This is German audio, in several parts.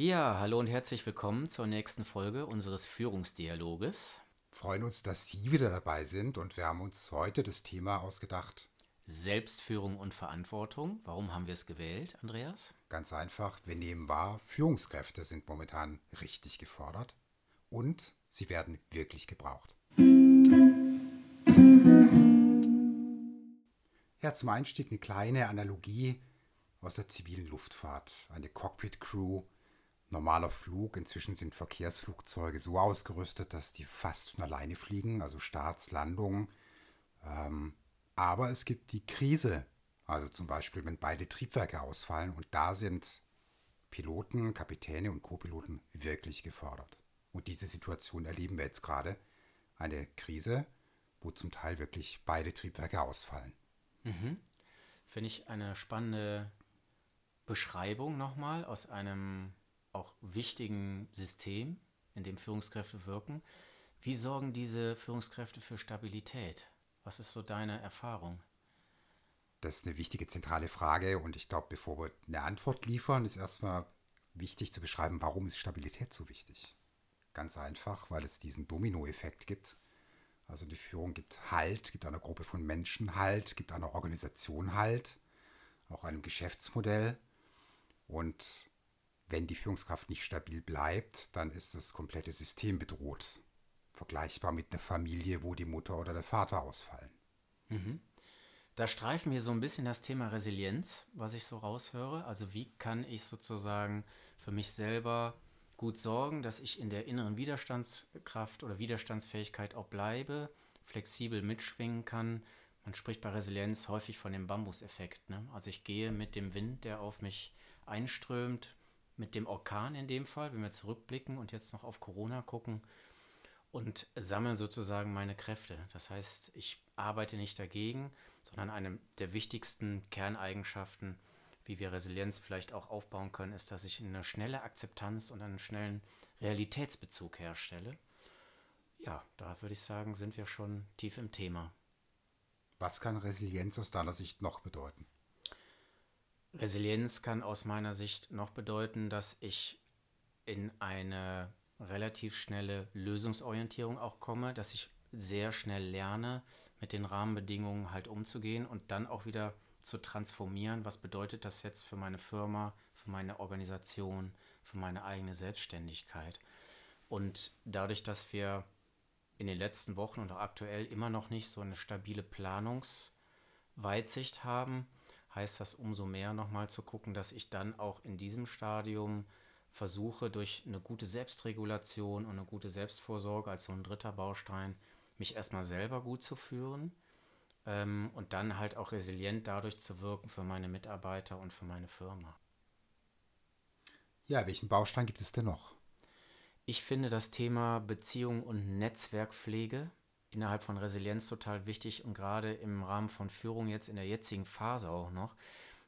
Ja, hallo und herzlich willkommen zur nächsten Folge unseres Führungsdialoges. Freuen uns, dass Sie wieder dabei sind und wir haben uns heute das Thema ausgedacht. Selbstführung und Verantwortung. Warum haben wir es gewählt, Andreas? Ganz einfach, wir nehmen wahr, Führungskräfte sind momentan richtig gefordert und sie werden wirklich gebraucht. Ja, zum Einstieg eine kleine Analogie aus der zivilen Luftfahrt. Eine Cockpit-Crew, normaler Flug. Inzwischen sind Verkehrsflugzeuge so ausgerüstet, dass die fast von alleine fliegen, also Starts, Landungen. Ähm, aber es gibt die Krise, also zum Beispiel, wenn beide Triebwerke ausfallen und da sind Piloten, Kapitäne und Co-Piloten wirklich gefordert. Und diese Situation erleben wir jetzt gerade. Eine Krise, wo zum Teil wirklich beide Triebwerke ausfallen. Mhm. Finde ich eine spannende Beschreibung nochmal aus einem auch wichtigen System, in dem Führungskräfte wirken. Wie sorgen diese Führungskräfte für Stabilität? Was ist so deine Erfahrung? Das ist eine wichtige zentrale Frage und ich glaube, bevor wir eine Antwort liefern, ist erstmal wichtig zu beschreiben, warum ist Stabilität so wichtig. Ganz einfach, weil es diesen Dominoeffekt gibt. Also die Führung gibt Halt, gibt einer Gruppe von Menschen Halt, gibt einer Organisation Halt, auch einem Geschäftsmodell. Und wenn die Führungskraft nicht stabil bleibt, dann ist das komplette System bedroht. Vergleichbar mit einer Familie, wo die Mutter oder der Vater ausfallen. Mhm. Da streifen wir so ein bisschen das Thema Resilienz, was ich so raushöre. Also wie kann ich sozusagen für mich selber gut sorgen, dass ich in der inneren Widerstandskraft oder Widerstandsfähigkeit auch bleibe, flexibel mitschwingen kann. Man spricht bei Resilienz häufig von dem Bambuseffekt. Ne? Also ich gehe mit dem Wind, der auf mich einströmt, mit dem Orkan in dem Fall, wenn wir zurückblicken und jetzt noch auf Corona gucken und sammeln sozusagen meine Kräfte. Das heißt, ich arbeite nicht dagegen, sondern eine der wichtigsten Kerneigenschaften wie wir Resilienz vielleicht auch aufbauen können, ist, dass ich eine schnelle Akzeptanz und einen schnellen Realitätsbezug herstelle. Ja, da würde ich sagen, sind wir schon tief im Thema. Was kann Resilienz aus deiner Sicht noch bedeuten? Resilienz kann aus meiner Sicht noch bedeuten, dass ich in eine relativ schnelle Lösungsorientierung auch komme, dass ich sehr schnell lerne, mit den Rahmenbedingungen halt umzugehen und dann auch wieder zu transformieren. Was bedeutet das jetzt für meine Firma, für meine Organisation, für meine eigene Selbstständigkeit? Und dadurch, dass wir in den letzten Wochen und auch aktuell immer noch nicht so eine stabile Planungsweitsicht haben, heißt das umso mehr nochmal zu gucken, dass ich dann auch in diesem Stadium versuche, durch eine gute Selbstregulation und eine gute Selbstvorsorge als so ein dritter Baustein, mich erstmal selber gut zu führen ähm, und dann halt auch resilient dadurch zu wirken für meine Mitarbeiter und für meine Firma. Ja, welchen Baustein gibt es denn noch? Ich finde das Thema Beziehung und Netzwerkpflege innerhalb von Resilienz total wichtig und gerade im Rahmen von Führung jetzt in der jetzigen Phase auch noch.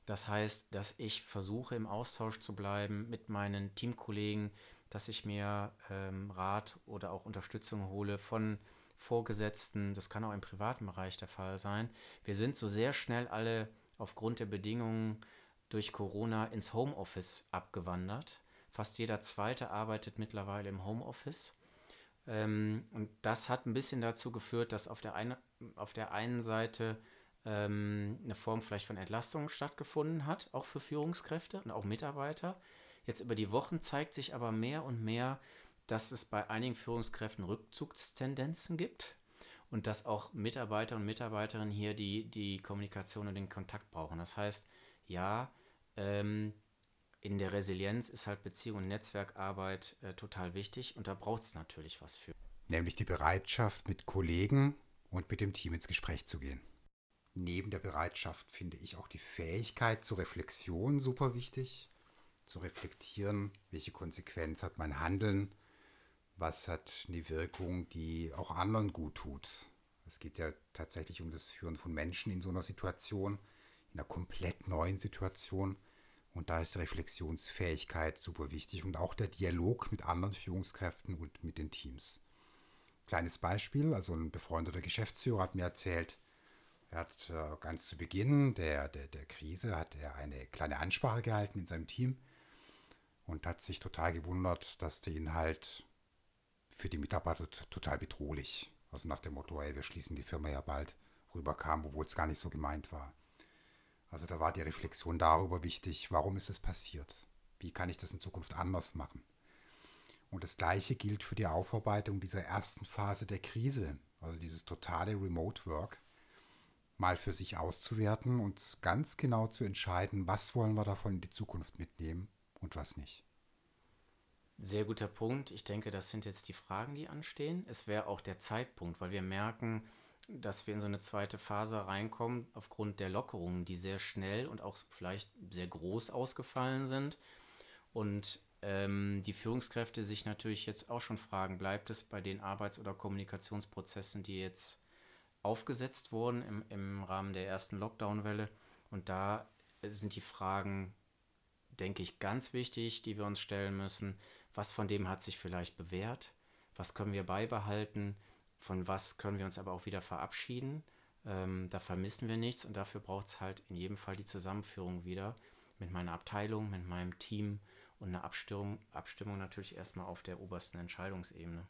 Das heißt, dass ich versuche im Austausch zu bleiben mit meinen Teamkollegen, dass ich mir ähm, Rat oder auch Unterstützung hole von Vorgesetzten, das kann auch im privaten Bereich der Fall sein. Wir sind so sehr schnell alle aufgrund der Bedingungen durch Corona ins Homeoffice abgewandert. Fast jeder zweite arbeitet mittlerweile im Homeoffice. Ähm, und das hat ein bisschen dazu geführt, dass auf der, eine, auf der einen Seite ähm, eine Form vielleicht von Entlastung stattgefunden hat, auch für Führungskräfte und auch Mitarbeiter. Jetzt über die Wochen zeigt sich aber mehr und mehr, dass es bei einigen Führungskräften Rückzugstendenzen gibt und dass auch Mitarbeiter und Mitarbeiterinnen hier die, die Kommunikation und den Kontakt brauchen. Das heißt, ja, ähm, in der Resilienz ist halt Beziehung und Netzwerkarbeit äh, total wichtig und da braucht es natürlich was für. Nämlich die Bereitschaft, mit Kollegen und mit dem Team ins Gespräch zu gehen. Neben der Bereitschaft finde ich auch die Fähigkeit zur Reflexion super wichtig. Zu reflektieren, welche Konsequenz hat mein Handeln, was hat eine Wirkung, die auch anderen gut tut. Es geht ja tatsächlich um das Führen von Menschen in so einer Situation, in einer komplett neuen Situation. Und da ist Reflexionsfähigkeit super wichtig und auch der Dialog mit anderen Führungskräften und mit den Teams. Kleines Beispiel, also ein befreundeter Geschäftsführer hat mir erzählt, er hat äh, ganz zu Beginn der, der, der Krise hat er eine kleine Ansprache gehalten in seinem Team und hat sich total gewundert, dass der Inhalt für die Mitarbeiter total bedrohlich, also nach dem Motto, ey, wir schließen die Firma ja bald, rüberkam, obwohl es gar nicht so gemeint war. Also da war die Reflexion darüber wichtig, warum ist es passiert? Wie kann ich das in Zukunft anders machen? Und das Gleiche gilt für die Aufarbeitung dieser ersten Phase der Krise, also dieses totale Remote Work, mal für sich auszuwerten und ganz genau zu entscheiden, was wollen wir davon in die Zukunft mitnehmen und was nicht. Sehr guter Punkt. Ich denke, das sind jetzt die Fragen, die anstehen. Es wäre auch der Zeitpunkt, weil wir merken, dass wir in so eine zweite Phase reinkommen, aufgrund der Lockerungen, die sehr schnell und auch vielleicht sehr groß ausgefallen sind. Und ähm, die Führungskräfte sich natürlich jetzt auch schon fragen, bleibt es bei den Arbeits- oder Kommunikationsprozessen, die jetzt aufgesetzt wurden im, im Rahmen der ersten Lockdown-Welle? Und da sind die Fragen, denke ich, ganz wichtig, die wir uns stellen müssen. Was von dem hat sich vielleicht bewährt? Was können wir beibehalten? Von was können wir uns aber auch wieder verabschieden? Ähm, da vermissen wir nichts und dafür braucht es halt in jedem Fall die Zusammenführung wieder mit meiner Abteilung, mit meinem Team und eine Abstimmung, Abstimmung natürlich erstmal auf der obersten Entscheidungsebene.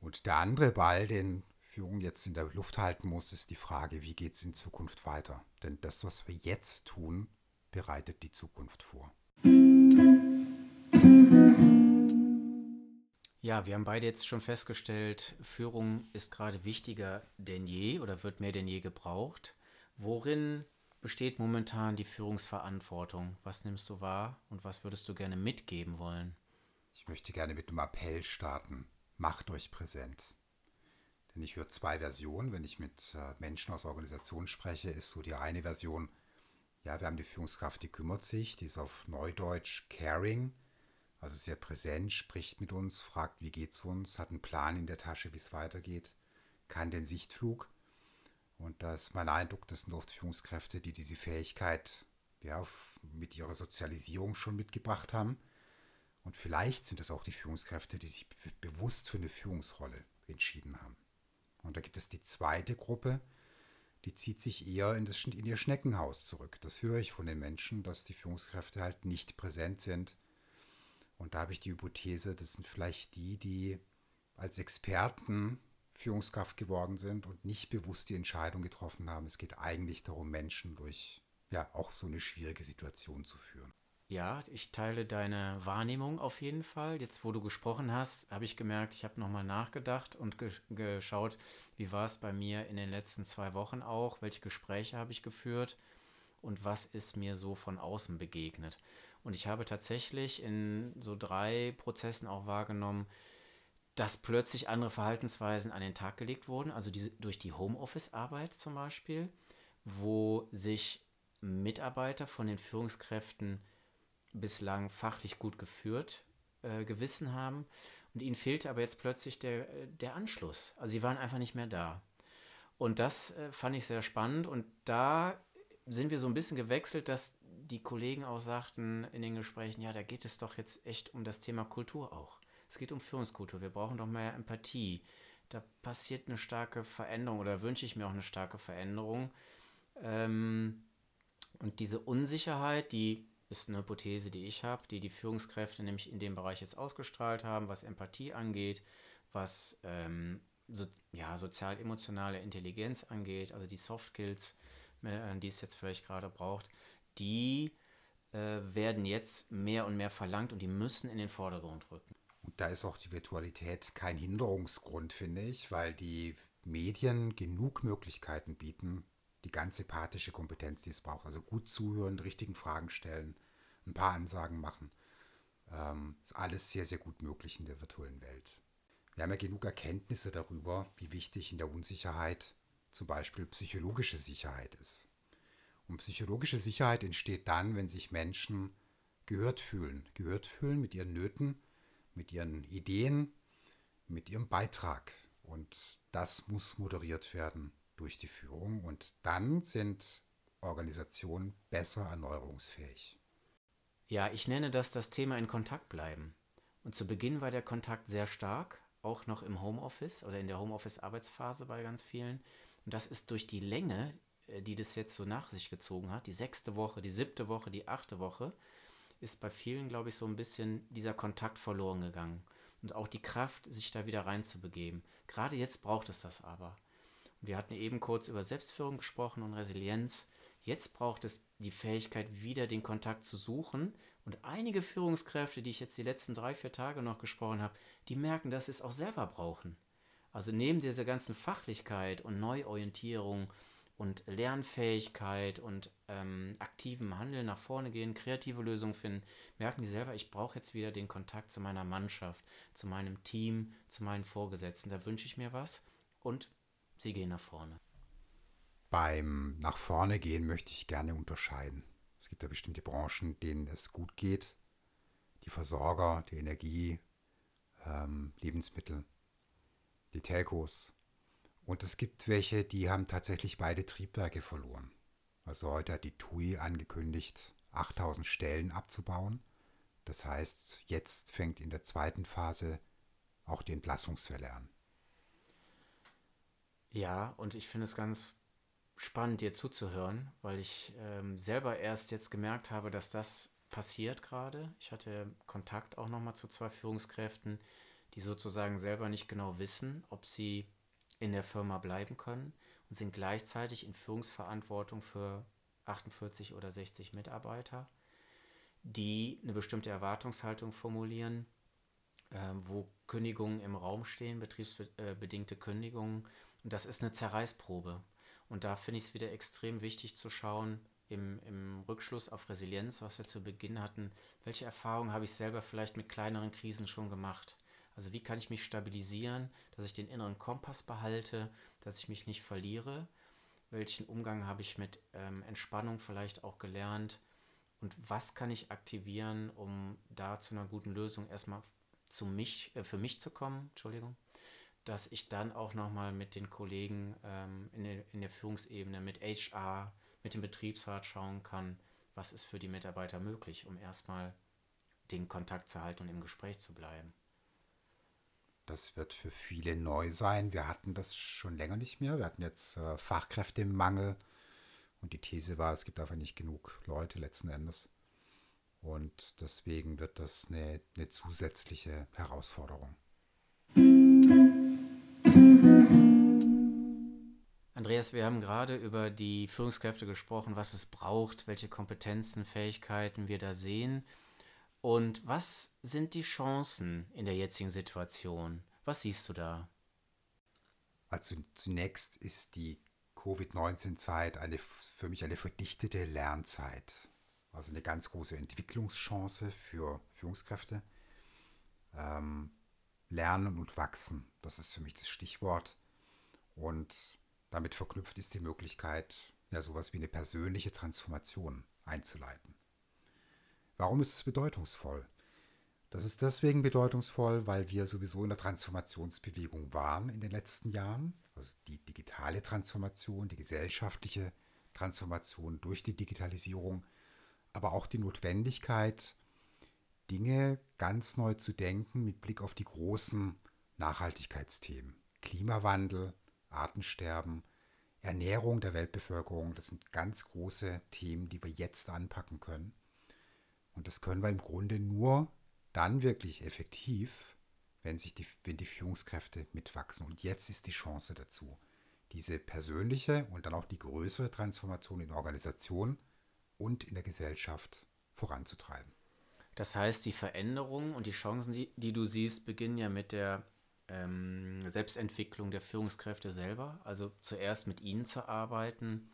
Und der andere Ball, den Führung jetzt in der Luft halten muss, ist die Frage, wie geht es in Zukunft weiter? Denn das, was wir jetzt tun, bereitet die Zukunft vor. Ja, wir haben beide jetzt schon festgestellt, Führung ist gerade wichtiger denn je oder wird mehr denn je gebraucht. Worin besteht momentan die Führungsverantwortung? Was nimmst du wahr und was würdest du gerne mitgeben wollen? Ich möchte gerne mit einem Appell starten. Macht euch präsent. Denn ich höre zwei Versionen. Wenn ich mit äh, Menschen aus Organisationen spreche, ist so die eine Version, ja, wir haben die Führungskraft, die kümmert sich, die ist auf Neudeutsch caring, also sehr präsent, spricht mit uns, fragt, wie geht's uns, hat einen Plan in der Tasche, wie es weitergeht, kann den Sichtflug. Und da ist mein Eindruck, das sind oft Führungskräfte, die diese Fähigkeit ja, mit ihrer Sozialisierung schon mitgebracht haben. Und vielleicht sind es auch die Führungskräfte, die sich bewusst für eine Führungsrolle entschieden haben. Und da gibt es die zweite Gruppe, die zieht sich eher in, das, in ihr Schneckenhaus zurück. Das höre ich von den Menschen, dass die Führungskräfte halt nicht präsent sind. Und da habe ich die Hypothese, das sind vielleicht die, die als Experten Führungskraft geworden sind und nicht bewusst die Entscheidung getroffen haben. Es geht eigentlich darum, Menschen durch ja auch so eine schwierige Situation zu führen. Ja, ich teile deine Wahrnehmung auf jeden Fall. Jetzt, wo du gesprochen hast, habe ich gemerkt, ich habe nochmal nachgedacht und ge geschaut, wie war es bei mir in den letzten zwei Wochen auch, welche Gespräche habe ich geführt und was ist mir so von außen begegnet. Und ich habe tatsächlich in so drei Prozessen auch wahrgenommen, dass plötzlich andere Verhaltensweisen an den Tag gelegt wurden, also diese, durch die Homeoffice-Arbeit zum Beispiel, wo sich Mitarbeiter von den Führungskräften bislang fachlich gut geführt äh, gewissen haben und ihnen fehlte aber jetzt plötzlich der, der Anschluss. Also sie waren einfach nicht mehr da. Und das äh, fand ich sehr spannend und da sind wir so ein bisschen gewechselt, dass die Kollegen auch sagten in den Gesprächen, ja, da geht es doch jetzt echt um das Thema Kultur auch. Es geht um Führungskultur. Wir brauchen doch mehr Empathie. Da passiert eine starke Veränderung oder wünsche ich mir auch eine starke Veränderung. Ähm, und diese Unsicherheit, die ist eine Hypothese, die ich habe, die die Führungskräfte nämlich in dem Bereich jetzt ausgestrahlt haben, was Empathie angeht, was ähm, so, ja, sozial-emotionale Intelligenz angeht, also die Soft Skills, die es jetzt vielleicht gerade braucht, die äh, werden jetzt mehr und mehr verlangt und die müssen in den Vordergrund rücken. Und da ist auch die Virtualität kein Hinderungsgrund, finde ich, weil die Medien genug Möglichkeiten bieten, die ganze empathische Kompetenz, die es braucht. Also gut zuhören, richtigen Fragen stellen, ein paar Ansagen machen. Ähm, ist alles sehr, sehr gut möglich in der virtuellen Welt. Wir haben ja genug Erkenntnisse darüber, wie wichtig in der Unsicherheit zum Beispiel psychologische Sicherheit ist. Und psychologische Sicherheit entsteht dann, wenn sich Menschen gehört fühlen. Gehört fühlen mit ihren Nöten, mit ihren Ideen, mit ihrem Beitrag. Und das muss moderiert werden durch die Führung. Und dann sind Organisationen besser erneuerungsfähig. Ja, ich nenne das das Thema in Kontakt bleiben. Und zu Beginn war der Kontakt sehr stark, auch noch im Homeoffice oder in der Homeoffice-Arbeitsphase bei ganz vielen. Und das ist durch die Länge, äh, die das jetzt so nach sich gezogen hat, die sechste Woche, die siebte Woche, die achte Woche, ist bei vielen, glaube ich, so ein bisschen dieser Kontakt verloren gegangen. Und auch die Kraft, sich da wieder reinzubegeben. Gerade jetzt braucht es das aber. Wir hatten eben kurz über Selbstführung gesprochen und Resilienz. Jetzt braucht es die Fähigkeit, wieder den Kontakt zu suchen. Und einige Führungskräfte, die ich jetzt die letzten drei, vier Tage noch gesprochen habe, die merken, dass sie es auch selber brauchen. Also neben dieser ganzen Fachlichkeit und Neuorientierung und Lernfähigkeit und ähm, aktivem Handeln nach vorne gehen, kreative Lösungen finden, merken die selber, ich brauche jetzt wieder den Kontakt zu meiner Mannschaft, zu meinem Team, zu meinen Vorgesetzten. Da wünsche ich mir was und sie gehen nach vorne. Beim nach vorne gehen möchte ich gerne unterscheiden. Es gibt ja bestimmte Branchen, denen es gut geht. Die Versorger, die Energie, ähm, Lebensmittel, die Telcos. Und es gibt welche, die haben tatsächlich beide Triebwerke verloren. Also heute hat die TUI angekündigt, 8000 Stellen abzubauen. Das heißt, jetzt fängt in der zweiten Phase auch die Entlassungswelle an. Ja, und ich finde es ganz spannend, dir zuzuhören, weil ich ähm, selber erst jetzt gemerkt habe, dass das passiert gerade. Ich hatte Kontakt auch nochmal zu zwei Führungskräften, die sozusagen selber nicht genau wissen, ob sie in der Firma bleiben können und sind gleichzeitig in Führungsverantwortung für 48 oder 60 Mitarbeiter, die eine bestimmte Erwartungshaltung formulieren, äh, wo Kündigungen im Raum stehen, betriebsbedingte Kündigungen. Und das ist eine Zerreißprobe. Und da finde ich es wieder extrem wichtig zu schauen, im, im Rückschluss auf Resilienz, was wir zu Beginn hatten, welche Erfahrungen habe ich selber vielleicht mit kleineren Krisen schon gemacht? Also wie kann ich mich stabilisieren, dass ich den inneren Kompass behalte, dass ich mich nicht verliere? Welchen Umgang habe ich mit ähm, Entspannung vielleicht auch gelernt? Und was kann ich aktivieren, um da zu einer guten Lösung erstmal zu mich, äh, für mich zu kommen, Entschuldigung, dass ich dann auch nochmal mit den Kollegen ähm, in, der, in der Führungsebene, mit HR, mit dem Betriebsrat schauen kann, was ist für die Mitarbeiter möglich, um erstmal den Kontakt zu halten und im Gespräch zu bleiben. Das wird für viele neu sein. Wir hatten das schon länger nicht mehr. Wir hatten jetzt äh, Fachkräftemangel. Und die These war, es gibt einfach nicht genug Leute letzten Endes. Und deswegen wird das eine, eine zusätzliche Herausforderung. Andreas, wir haben gerade über die Führungskräfte gesprochen, was es braucht, welche Kompetenzen, Fähigkeiten wir da sehen. Und was sind die Chancen in der jetzigen Situation? Was siehst du da? Also zunächst ist die Covid-19-Zeit eine, für mich eine verdichtete Lernzeit. Also eine ganz große Entwicklungschance für Führungskräfte. Ähm, lernen und wachsen, das ist für mich das Stichwort. Und damit verknüpft ist die Möglichkeit, ja sowas wie eine persönliche Transformation einzuleiten. Warum ist es bedeutungsvoll? Das ist deswegen bedeutungsvoll, weil wir sowieso in der Transformationsbewegung waren in den letzten Jahren. Also die digitale Transformation, die gesellschaftliche Transformation durch die Digitalisierung, aber auch die Notwendigkeit, Dinge ganz neu zu denken mit Blick auf die großen Nachhaltigkeitsthemen. Klimawandel, Artensterben, Ernährung der Weltbevölkerung, das sind ganz große Themen, die wir jetzt anpacken können. Und das können wir im Grunde nur dann wirklich effektiv, wenn, sich die, wenn die Führungskräfte mitwachsen. Und jetzt ist die Chance dazu, diese persönliche und dann auch die größere Transformation in Organisation und in der Gesellschaft voranzutreiben. Das heißt, die Veränderungen und die Chancen, die, die du siehst, beginnen ja mit der ähm, Selbstentwicklung der Führungskräfte selber. Also zuerst mit ihnen zu arbeiten,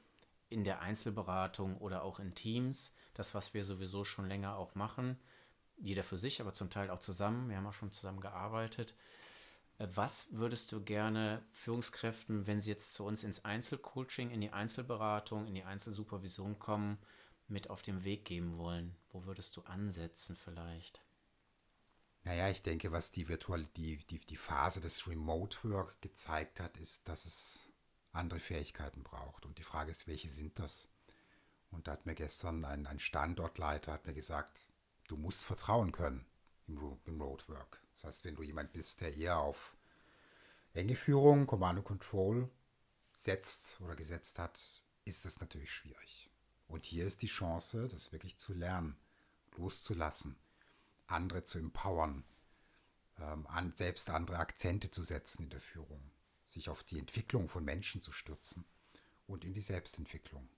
in der Einzelberatung oder auch in Teams, das, was wir sowieso schon länger auch machen, jeder für sich, aber zum Teil auch zusammen. Wir haben auch schon zusammen gearbeitet. Äh, was würdest du gerne Führungskräften, wenn sie jetzt zu uns ins Einzelcoaching, in die Einzelberatung, in die Einzelsupervision kommen, mit auf den Weg geben wollen? Wo würdest du ansetzen vielleicht? Naja, ich denke, was die Virtual, die, die, die Phase des Remote Work gezeigt hat, ist, dass es andere Fähigkeiten braucht. Und die Frage ist, welche sind das? Und da hat mir gestern ein, ein Standortleiter hat mir gesagt, du musst vertrauen können im Remote Work. Das heißt, wenn du jemand bist, der eher auf enge Führung, Command Control setzt oder gesetzt hat, ist das natürlich schwierig. Und hier ist die Chance, das wirklich zu lernen, loszulassen, andere zu empowern, ähm, an, selbst andere Akzente zu setzen in der Führung, sich auf die Entwicklung von Menschen zu stürzen und in die Selbstentwicklung.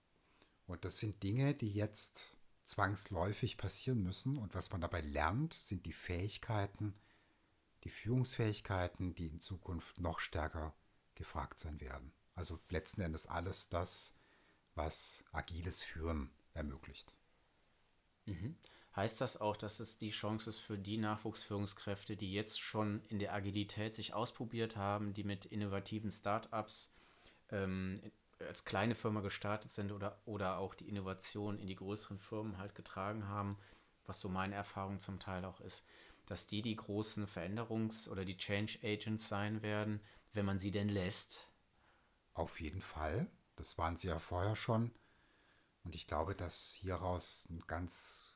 Und das sind Dinge, die jetzt zwangsläufig passieren müssen. Und was man dabei lernt, sind die Fähigkeiten, die Führungsfähigkeiten, die in Zukunft noch stärker gefragt sein werden. Also letzten Endes alles das, was agiles Führen ermöglicht. Mhm. Heißt das auch, dass es die Chance ist für die Nachwuchsführungskräfte, die jetzt schon in der Agilität sich ausprobiert haben, die mit innovativen Startups ähm, als kleine Firma gestartet sind oder, oder auch die Innovation in die größeren Firmen halt getragen haben, was so meine Erfahrung zum Teil auch ist, dass die die großen Veränderungs- oder die Change Agents sein werden, wenn man sie denn lässt. Auf jeden Fall. Das waren sie ja vorher schon. Und ich glaube, dass hieraus ein ganz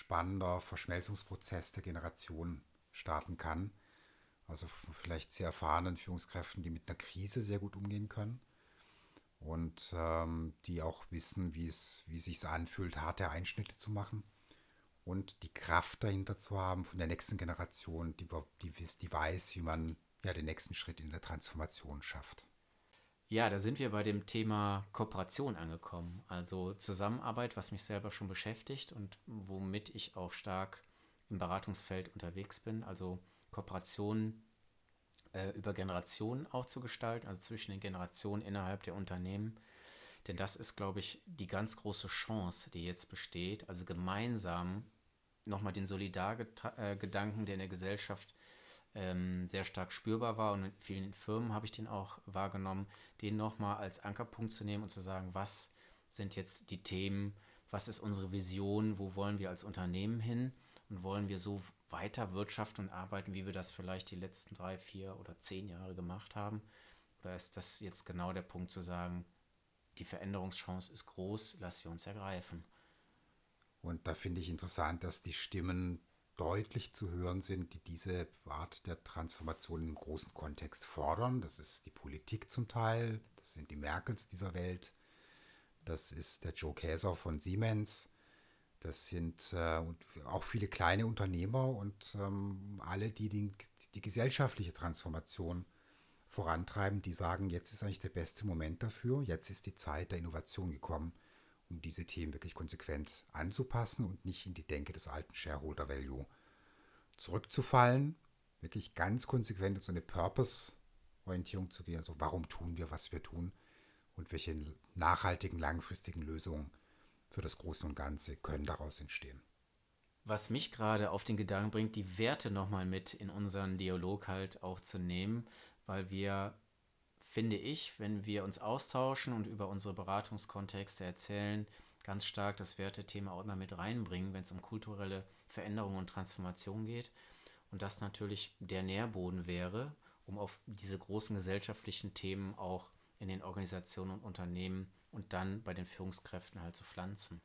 spannender Verschmelzungsprozess der Generation starten kann. Also vielleicht sehr erfahrenen Führungskräften, die mit einer Krise sehr gut umgehen können und ähm, die auch wissen, wie es, wie sich anfühlt, harte Einschnitte zu machen und die Kraft dahinter zu haben von der nächsten Generation, die, die, die weiß, wie man ja den nächsten Schritt in der Transformation schafft. Ja, da sind wir bei dem Thema Kooperation angekommen. Also Zusammenarbeit, was mich selber schon beschäftigt und womit ich auch stark im Beratungsfeld unterwegs bin. Also Kooperation äh, über Generationen auch zu gestalten, also zwischen den Generationen innerhalb der Unternehmen. Denn das ist, glaube ich, die ganz große Chance, die jetzt besteht, also gemeinsam nochmal den Solidargedanken, der in der Gesellschaft ähm, sehr stark spürbar war und in vielen Firmen habe ich den auch wahrgenommen, den nochmal als Ankerpunkt zu nehmen und zu sagen, was sind jetzt die Themen, was ist unsere Vision, wo wollen wir als Unternehmen hin und wollen wir so weiter wirtschaften und arbeiten, wie wir das vielleicht die letzten drei, vier oder zehn Jahre gemacht haben? Oder ist das jetzt genau der Punkt zu sagen, die Veränderungschance ist groß, lass sie uns ergreifen? Und da finde ich interessant, dass die Stimmen deutlich zu hören sind, die diese Art der Transformation im großen Kontext fordern. Das ist die Politik zum Teil, das sind die Merkels dieser Welt, das ist der Joe Käser von Siemens, das sind äh, auch viele kleine Unternehmer und ähm, alle, die, die die gesellschaftliche Transformation vorantreiben, die sagen, jetzt ist eigentlich der beste Moment dafür, jetzt ist die Zeit der Innovation gekommen, um diese Themen wirklich konsequent anzupassen und nicht in die Denke des alten Shareholder Value zurückzufallen, wirklich ganz konsequent in so eine Purpose-Orientierung zu gehen, also warum tun wir, was wir tun und welche nachhaltigen, langfristigen Lösungen für das Große und Ganze können daraus entstehen. Was mich gerade auf den Gedanken bringt, die Werte nochmal mit in unseren Dialog halt auch zu nehmen, weil wir, finde ich, wenn wir uns austauschen und über unsere Beratungskontexte erzählen, ganz stark das Wertethema auch immer mit reinbringen, wenn es um kulturelle Veränderung und Transformation geht. Und das natürlich der Nährboden wäre, um auf diese großen gesellschaftlichen Themen auch in den Organisationen und Unternehmen und dann bei den Führungskräften halt zu pflanzen.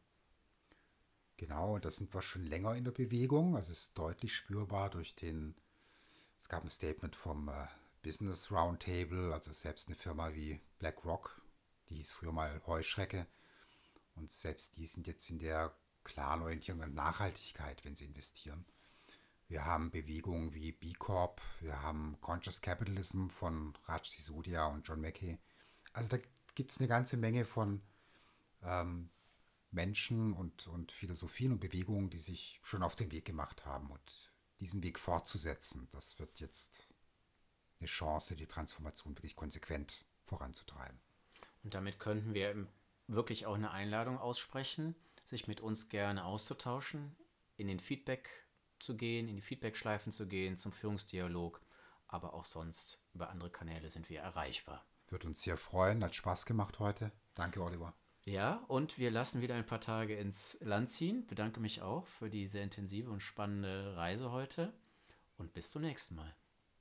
Genau, das sind wir schon länger in der Bewegung. Also es ist deutlich spürbar durch den, es gab ein Statement vom äh, Business Roundtable, also selbst eine Firma wie BlackRock, die hieß früher mal Heuschrecke. Und selbst die sind jetzt in der klaren Orientierung an Nachhaltigkeit, wenn sie investieren. Wir haben Bewegungen wie B Corp, wir haben Conscious Capitalism von Raj Sisodia und John Mackey. Also da gibt es eine ganze Menge von ähm, Menschen und, und Philosophien und Bewegungen, die sich schon auf den Weg gemacht haben. Und diesen Weg fortzusetzen, das wird jetzt eine Chance, die Transformation wirklich konsequent voranzutreiben. Und damit könnten wir wirklich auch eine Einladung aussprechen, sich mit uns gerne auszutauschen, in den Feedback zu gehen, in die Feedback-Schleifen zu gehen, zum Führungsdialog, aber auch sonst über andere Kanäle sind wir erreichbar. Wird uns sehr freuen, hat Spaß gemacht heute. Danke, Oliver. Ja, und wir lassen wieder ein paar Tage ins Land ziehen. Bedanke mich auch für die sehr intensive und spannende Reise heute und bis zum nächsten Mal.